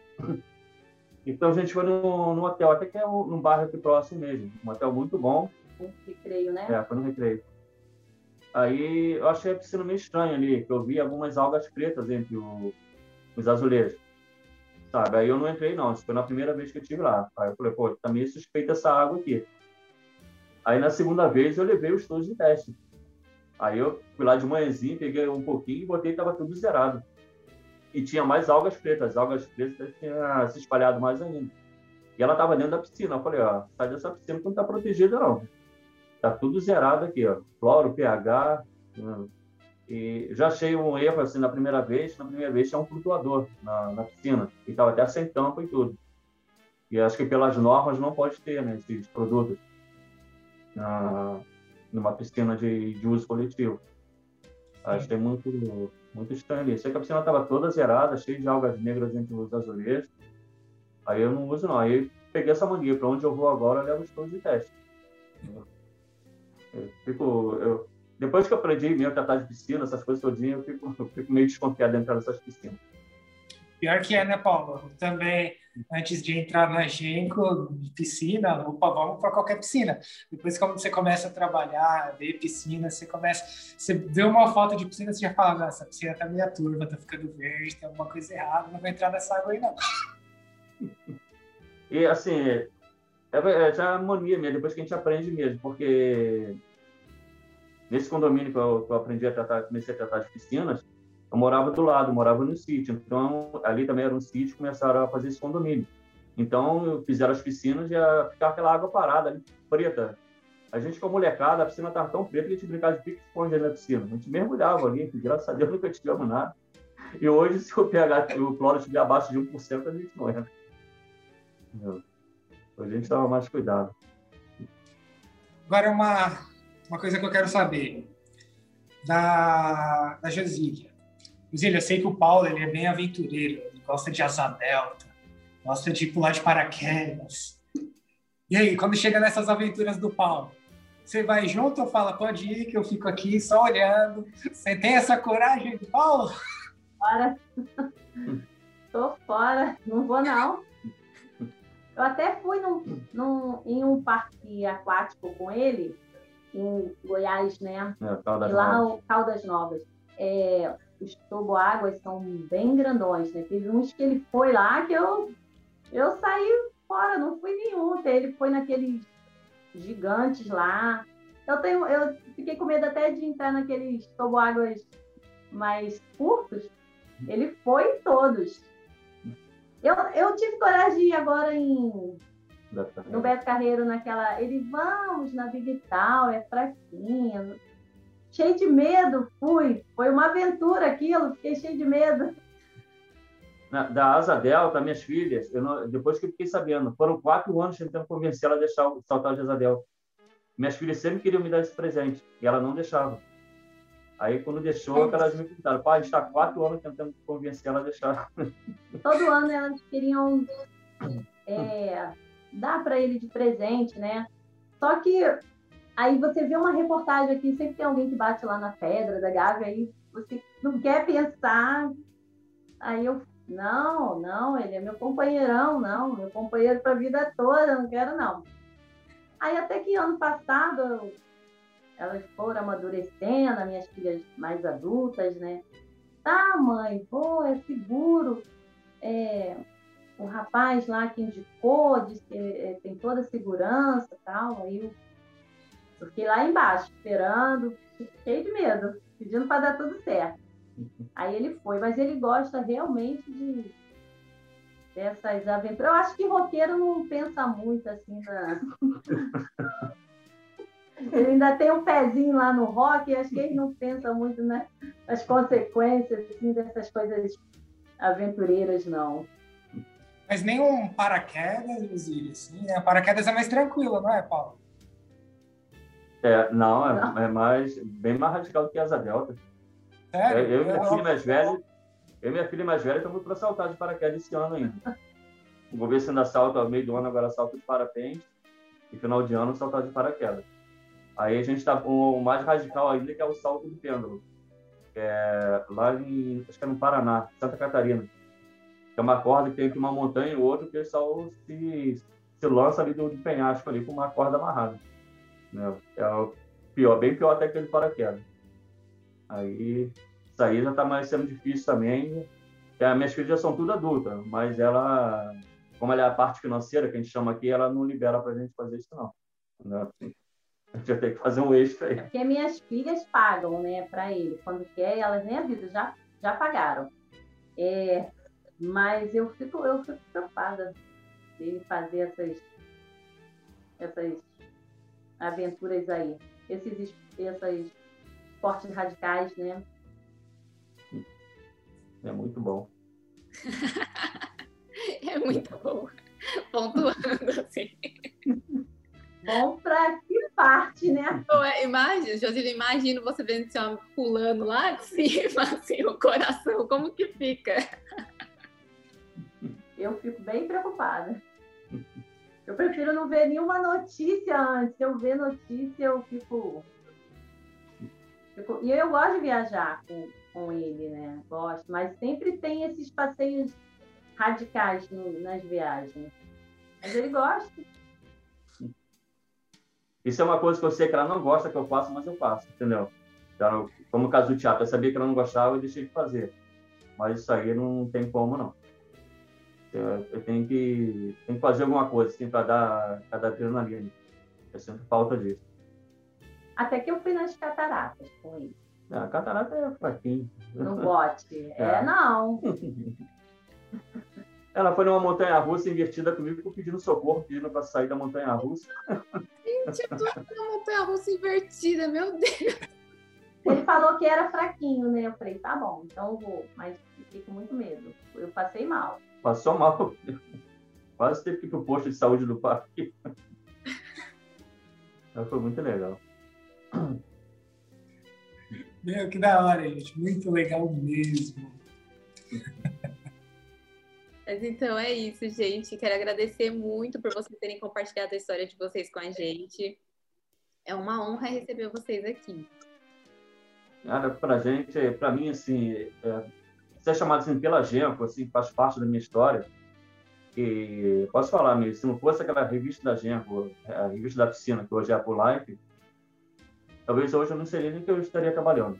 Então a gente foi no, no hotel, até que é um, num bairro aqui próximo mesmo. Um hotel muito bom. Um recreio, né? É, foi no recreio. Aí eu achei a piscina meio estranha ali, que eu vi algumas algas pretas entre o, os azulejos. Sabe? Aí eu não entrei, não. Isso foi na primeira vez que eu estive lá. Aí eu falei, pô, tá meio suspeita essa água aqui. Aí na segunda vez eu levei os tons de teste. Aí eu fui lá de manhãzinha, peguei um pouquinho e botei e estava tudo zerado. E tinha mais algas pretas. As algas pretas tinham se espalhado mais ainda. E ela estava dentro da piscina. Eu falei, ó, sai dessa piscina que não está protegida, não. Tá tudo zerado aqui, ó. Cloro, pH. E já achei um erro, assim, na primeira vez. Na primeira vez tinha um flutuador na, na piscina. E estava até sem tampa e tudo. E acho que pelas normas não pode ter, né, esses produtos na, numa piscina de, de uso coletivo. Achei muito, muito estranho ali. Sei que a piscina estava toda zerada, cheia de algas negras entre os azulejos. Aí eu não uso, não. Aí peguei essa mania. Para onde eu vou agora, eu levo os todos de teste. Eu fico, eu, depois que eu aprendi mesmo tratar de piscina, essas coisas todinhas, eu fico, eu fico meio desconfiado de entrar nessas piscinas. Pior que é, né, Paulo? Também antes de entrar na Genco, piscina, opa, vamos para qualquer piscina. Depois, quando você começa a trabalhar, ver piscina, você começa, você vê uma foto de piscina, você já fala, essa piscina tá meio turva, tá ficando verde, tem alguma coisa errada, não vou entrar nessa água aí, não. E, assim, é, é já é mania mesmo, depois que a gente aprende mesmo, porque nesse condomínio que eu, que eu aprendi a tratar, comecei a tratar de piscinas, eu morava do lado, morava no sítio. Então, ali também era um sítio, começaram a fazer esse condomínio. Então, fizeram as piscinas e ia ficar aquela água parada ali, preta. A gente, com a molecada, a piscina estava tão preta que a gente brincava de pique-esconde na piscina. A gente mergulhava ali, graças a Deus nunca tivemos nada. E hoje, se o pH, o cloro estiver abaixo de 1%, a gente não entra. Hoje a gente toma mais cuidado. Agora, uma, uma coisa que eu quero saber da, da Josília. Josília, eu sei que o Paulo ele é bem aventureiro, ele gosta de asa delta, gosta de pular de paraquedas. E aí, quando chega nessas aventuras do Paulo, você vai junto ou fala, pode ir, que eu fico aqui só olhando? Você tem essa coragem, Paulo? Fora. Tô fora, não vou não. Eu até fui num, num, em um parque aquático com ele, em Goiás, né? É, Caldas lá Novas. o Caldas Novas. É, os toboáguas são bem grandões, né? Teve uns que ele foi lá que eu, eu saí fora, não fui nenhum. Ele foi naqueles gigantes lá. Eu tenho, eu fiquei com medo até de entrar naqueles toboáguas mais curtos. Ele foi em todos. Eu, eu tive coragem de ir agora em Terra. no Beto Carreiro naquela. Ele, vamos na Big Tower, fraquinha. Cheio de medo, fui. Foi uma aventura aquilo, fiquei cheio de medo. Na- da Asa Delta, minhas filhas, não- depois que eu fiquei sabendo, foram quatro anos tentando convencer ela a deixar o saltar de Asa Delta. Minhas filhas sempre queriam me dar esse presente, e ela não deixava. Aí, quando deixou, É. elas me perguntaram, pai, a gente está quatro anos tentando convencer ela a deixar. Todo ano elas queriam é, dar para ele de presente, né? Só que aí você vê uma reportagem aqui, sempre tem alguém que bate lá na pedra da Gávea, aí você não quer pensar. Aí eu, não, não, ele é meu companheirão, não, meu companheiro para a vida toda, não quero não. Aí até que ano passado elas foram amadurecendo, as minhas filhas mais adultas, né? Tá, mãe, pô, é seguro. É, o rapaz lá que indicou, disse que é, tem toda a segurança e tal. Aí eu, eu fiquei lá embaixo, esperando, cheio de medo, pedindo para dar tudo certo. Aí ele foi, mas ele gosta realmente de dessas aventuras. Eu acho que roqueiro não pensa muito assim na. Ele ainda tem um pezinho lá no rock, e acho que ele não pensa muito né, nas consequências assim, dessas coisas aventureiras, não. Mas nem um paraquedas, Josília, assim, né? Paraquedas é mais tranquilo, não é, Paulo? É, não, é, Não. é mais, bem mais radical do que a Asa Delta. Sério? É, eu e minha Eu- filha mais velha, eu e minha filha mais velha estamos para saltar de paraquedas esse ano ainda. Vou ver se ainda salto ao meio do ano, agora salto de parapente, e final de ano saltar de paraquedas. Aí a gente está com o mais radical ainda, que é o salto do pêndulo. É lá em, acho que é no Paraná, Santa Catarina. É uma corda que tem entre uma montanha e outra, o pessoal se, se lança ali do, do penhasco ali com uma corda amarrada. Né? É o pior, bem pior até que aquele paraquedas. Aí, isso aí já está mais sendo difícil também. É, as minhas filhas já são tudo adultas, mas ela, como ela é a parte financeira, que a gente chama aqui, ela não libera para a gente fazer isso, não. Né? A gente vai ter que fazer um extra aí. Porque minhas filhas pagam, né, para ele. Quando quer, elas nem avisam, já, já pagaram. É, mas eu fico, eu fico preocupada dele fazer essas, essas aventuras aí. Esses, es- esses esportes radicais, né? É muito bom. É muito bom. Pontuando, assim. Bom para que parte, né? É, Imagina, Josília, imagina você vendo esse homem pulando lá de cima, assim, o coração, como que fica? Eu fico bem preocupada. Eu prefiro não ver nenhuma notícia antes. Se eu ver notícia, eu fico. fico- E eu gosto de viajar com, com ele, né? Gosto. Mas sempre tem esses passeios radicais no- nas viagens. Mas ele gosta. Isso é uma coisa que eu sei que ela não gosta que eu faço, mas eu faço, entendeu? Então, como o caso do teatro, eu sabia que ela não gostava, eu deixei de fazer. Mas isso aí não tem como, não. Eu, eu tenho, que, tenho que fazer alguma coisa, assim, para dar, pra dar adrenalina. Eu sinto falta disso. Até que eu fui nas cataratas com ele. Ah, A catarata é fraquinho. No bote. É, É. não. Ela foi numa montanha russa invertida comigo, pedindo socorro, pedindo para sair da montanha russa. Gente, eu tô na montanha russa invertida, meu Deus. Ele falou que era fraquinho, né? Eu falei, tá bom, então eu vou, mas fiquei com muito medo. Eu passei mal. Passou mal. Quase teve que ir pro posto de saúde do parque. Mas foi muito legal. Meu, que da hora, gente. Muito legal mesmo. Mas então é isso, gente. Quero agradecer muito por vocês terem compartilhado a história de vocês com a gente. É uma honra receber vocês aqui. Cara, pra gente, pra mim, assim, é, ser chamado assim pela Genco, assim, faz parte da minha história. E posso falar mesmo, se não fosse aquela revista da Genco, a revista da piscina, que hoje é a Pro Life, talvez hoje eu não seria nem que eu estaria trabalhando.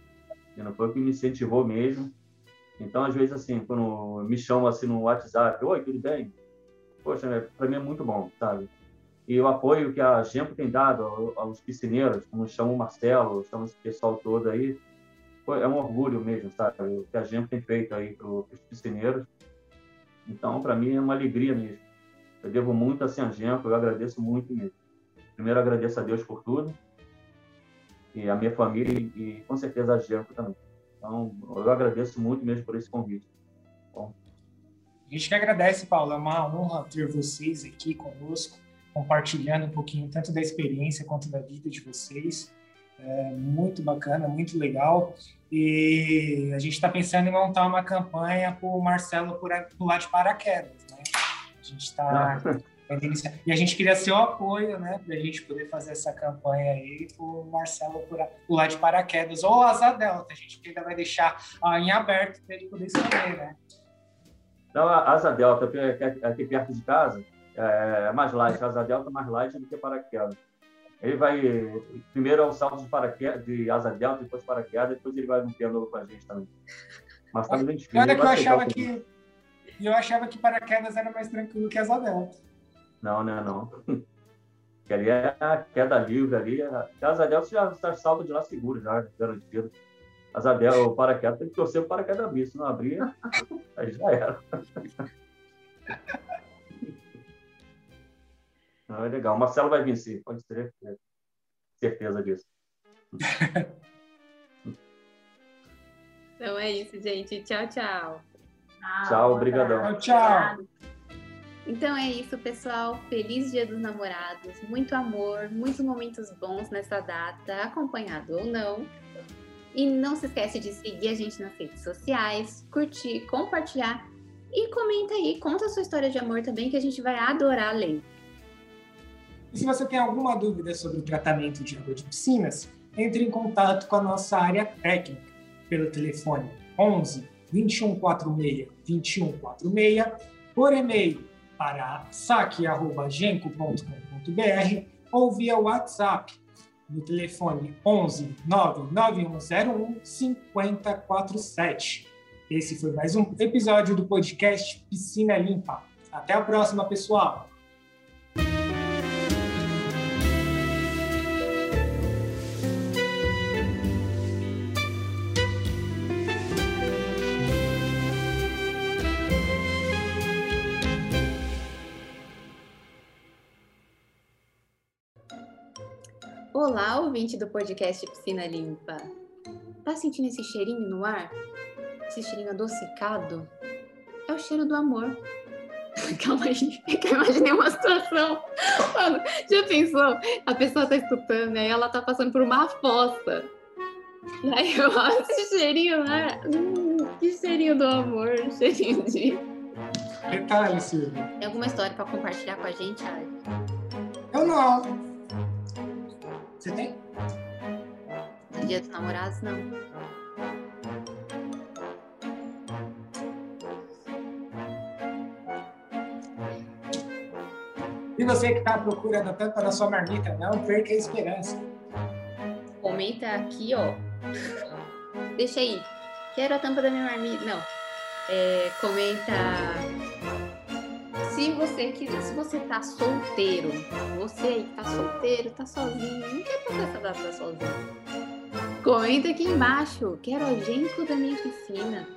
E não foi o que me incentivou mesmo. Então, às vezes, assim, quando me chamam assim no WhatsApp, oi, tudo bem? Poxa, para mim é muito bom, sabe? E o apoio que a Gempo tem dado aos piscineiros, como chama o Marcelo, chama esse pessoal todo aí, é um orgulho mesmo, sabe? O que a Gempo tem feito aí para os piscineiros. Então, para mim é uma alegria mesmo. Eu devo muito a Gempo, eu agradeço muito mesmo. Primeiro, agradeço a Deus por tudo, e a minha família, e, e com certeza a Gempo também. Então, eu agradeço muito mesmo por esse convite. Bom. A gente que agradece, Paulo. É uma honra ter vocês aqui conosco, compartilhando um pouquinho tanto da experiência quanto da vida de vocês. É muito bacana, muito legal. E a gente está pensando em montar uma campanha para o Marcelo pular de paraquedas. Né? A gente está E a gente queria seu apoio, né, para a gente poder fazer essa campanha aí o Marcelo pular de paraquedas, ou Asa Delta, a gente ainda vai deixar ah, em aberto para ele poder escolher, né? Não, a Asa Delta, aqui perto de casa, é mais light, Asa Delta é mais light do que paraquedas. Ele vai, primeiro é o salto de, paraquedas, de Asa Delta, depois paraquedas, depois ele vai no piano com a gente também. Mas tá Olha que eu achava que, eu achava que paraquedas era mais tranquilo que Asa Delta. Não, né? Não. Que ali é a queda livre ali. A Asa Delta já está salto de lá seguro, já, garantido. Asa Delta, o paraquedas tem que torcer o paraquedas abrir. Se não abrir, aí já era. Não, é legal. O Marcelo vai vencer, pode ter certeza disso. Então é isso, gente. Tchau, tchau. Tchau, obrigadão. Tchau, tchau. Então é isso, pessoal. Feliz Dia dos Namorados, muito amor, muitos momentos bons nessa data, acompanhado ou não. E não se esquece de seguir a gente nas redes sociais, curtir, compartilhar e comenta aí, conta a sua história de amor também, que a gente vai adorar ler. E se você tem alguma dúvida sobre o tratamento de água de piscinas, entre em contato com a nossa área técnica pelo telefone 11 2146 2146, por e-mail para saque.genco.com.br ou via WhatsApp no telefone 11 99101 5047. Esse foi mais um episódio do podcast Piscina Limpa. Até a próxima, pessoal! Olá, ouvinte do podcast Piscina Limpa. Tá sentindo esse cheirinho no ar? Esse cheirinho adocicado? É o cheiro do amor. Calma aí, que eu imaginei uma situação. Mano, já pensou? A pessoa tá escutando, aí ela tá passando por uma fossa. E aí eu olho esse cheirinho lá. Hum, que cheirinho do amor, cheirinho de. Detalhe, Silvia. Tem alguma história pra compartilhar com a gente, Ari? Eu não. Você tem? Dia dos namorados, não. E você que está à procura da tampa da sua marmita, não perca a esperança. Comenta aqui, ó. Deixa aí. Quero a tampa da minha marmita. Não. É, comenta se você quiser, se você tá solteiro, você aí que tá solteiro, tá sozinho, não quer passar essa data sozinho. Comenta aqui embaixo, quero o genco da minha piscina.